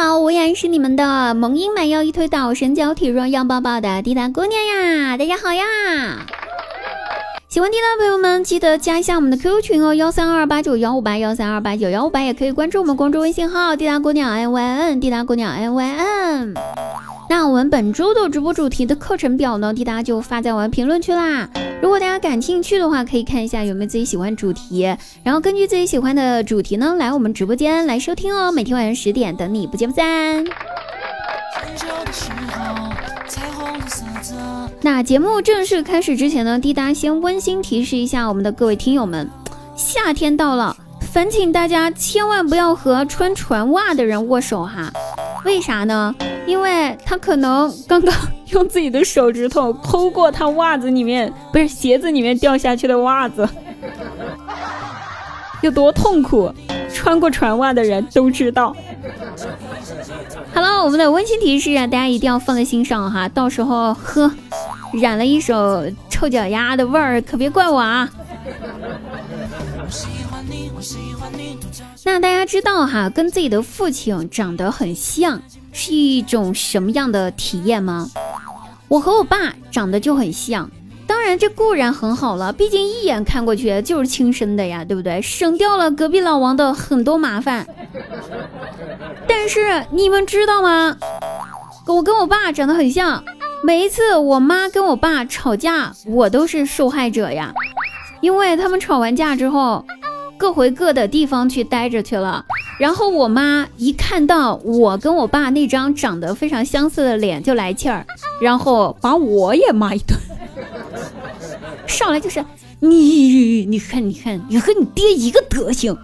好，我依然是你们的萌音满腰一推倒，神娇体弱样抱抱的滴答姑娘呀！大家好呀！喜欢滴答的朋友们，记得加一下我们的 QQ 群哦，幺三二八九幺五八幺三二八九幺五八，也可以关注我们公众微信号滴答姑娘 n y n 滴答姑娘 n y n。那我们本周的直播主题的课程表呢，滴答就发在我们评论区啦。如果大家感兴趣的话，可以看一下有没有自己喜欢主题，然后根据自己喜欢的主题呢，来我们直播间来收听哦。每天晚上十点等你，不见不散。那节目正式开始之前呢，滴答先温馨提示一下我们的各位听友们，夏天到了，烦请大家千万不要和穿船袜的人握手哈。为啥呢？因为他可能刚刚用自己的手指头抠过他袜子里面，不是鞋子里面掉下去的袜子，有多痛苦，穿过船袜的人都知道。好了，我们的温馨提示啊，大家一定要放在心上哈，到时候呵，染了一手臭脚丫的味儿，可别怪我啊。那大家知道哈，跟自己的父亲长得很像是一种什么样的体验吗？我和我爸长得就很像，当然这固然很好了，毕竟一眼看过去就是亲生的呀，对不对？省掉了隔壁老王的很多麻烦。但是你们知道吗？我跟我爸长得很像，每一次我妈跟我爸吵架，我都是受害者呀，因为他们吵完架之后。各回各的地方去待着去了，然后我妈一看到我跟我爸那张长得非常相似的脸就来气儿，然后把我也骂一顿，上来就是你，你看，你看，你和你爹一个德行，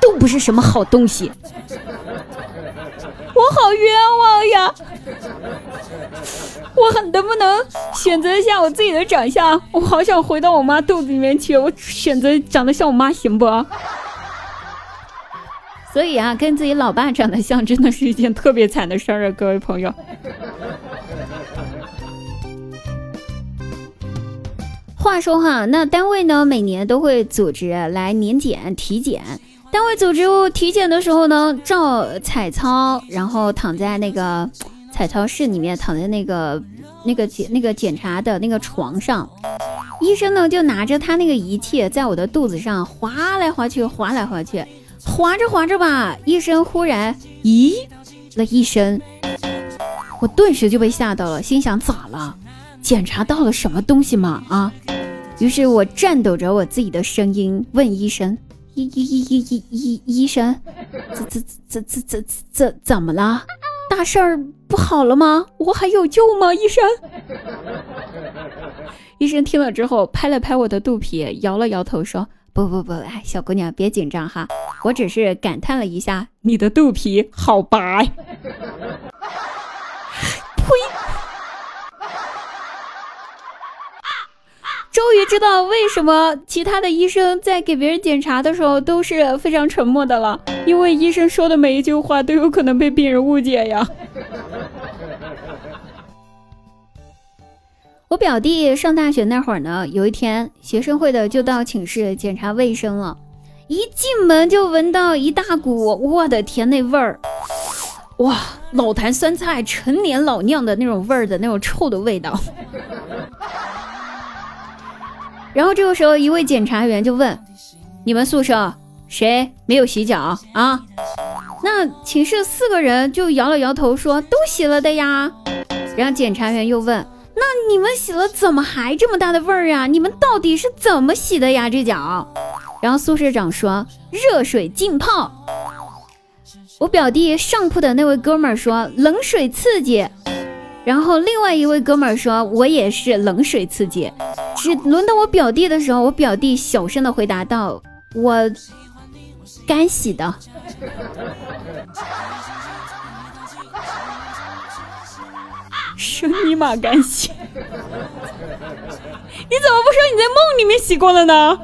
都不是什么好东西。我好冤 我很！能不能选择一下我自己的长相？我好想回到我妈肚子里面去。我选择长得像我妈行不？所以啊，跟自己老爸长得像，真的是一件特别惨的事儿啊，各位朋友。话说哈，那单位呢，每年都会组织来年检体检。单位组织体检的时候呢，照彩超，然后躺在那个彩超室里面，躺在那个那个检那个检查的那个床上，医生呢就拿着他那个仪器在我的肚子上划来划去，划来划去，划着划着吧，医生忽然咦了一声，我顿时就被吓到了，心想咋了？检查到了什么东西吗？啊！于是我颤抖着我自己的声音问医生。医医医医医医医生，怎怎怎怎怎怎怎么了？大事儿不好了吗？我还有救吗？医生，医生听了之后拍了拍我的肚皮，摇了摇头说：“不不不，哎，小姑娘别紧张哈，我只是感叹了一下你的肚皮好白。”终于知道为什么其他的医生在给别人检查的时候都是非常沉默的了，因为医生说的每一句话都有可能被病人误解呀。我表弟上大学那会儿呢，有一天学生会的就到寝室检查卫生了，一进门就闻到一大股，我的天，那味儿，哇，老坛酸菜陈年老酿的那种味儿的那种臭的味道。然后这个时候，一位检查员就问：“你们宿舍谁没有洗脚啊？”那寝室四个人就摇了摇头说：“都洗了的呀。”然后检查员又问：“那你们洗了，怎么还这么大的味儿啊？你们到底是怎么洗的呀？这脚？”然后宿舍长说：“热水浸泡。”我表弟上铺的那位哥们儿说：“冷水刺激。”然后另外一位哥们儿说：“我也是冷水刺激。”只轮到我表弟的时候，我表弟小声的回答道：“我干洗的。”生尼玛干洗！你怎么不说你在梦里面洗过了呢？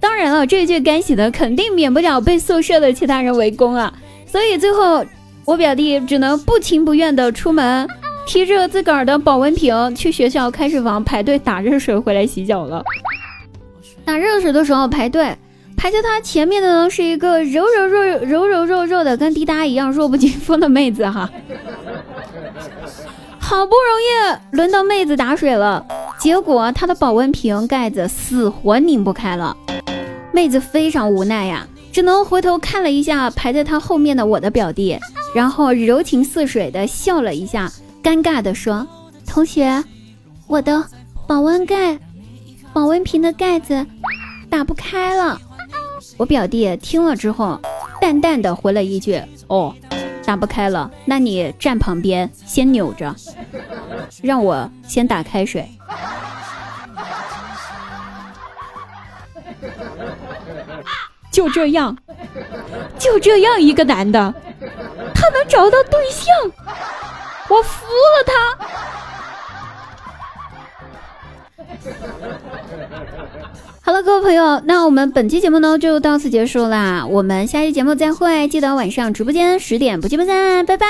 当然了，这句干洗的肯定免不了被宿舍的其他人围攻啊，所以最后我表弟只能不情不愿的出门。提着自个儿的保温瓶去学校开水房排队打热水回来洗脚了。打热水的时候排队，排在他前面的呢是一个柔柔弱柔柔弱弱的，跟滴答一样弱不禁风的妹子哈。好不容易轮到妹子打水了，结果她的保温瓶盖子死活拧不开了。妹子非常无奈呀，只能回头看了一下排在她后面的我的表弟，然后柔情似水的笑了一下，尴尬的说：“同学，我的保温盖，保温瓶的盖子打不开了。”我表弟听了之后，淡淡的回了一句：“哦，打不开了，那你站旁边先扭着，让我先打开水。”就这样，就这样一个男的，他能找到对象，我服了他。好了，各位朋友，那我们本期节目呢就到此结束啦，我们下期节目再会，记得晚上直播间十点不见不散，拜拜。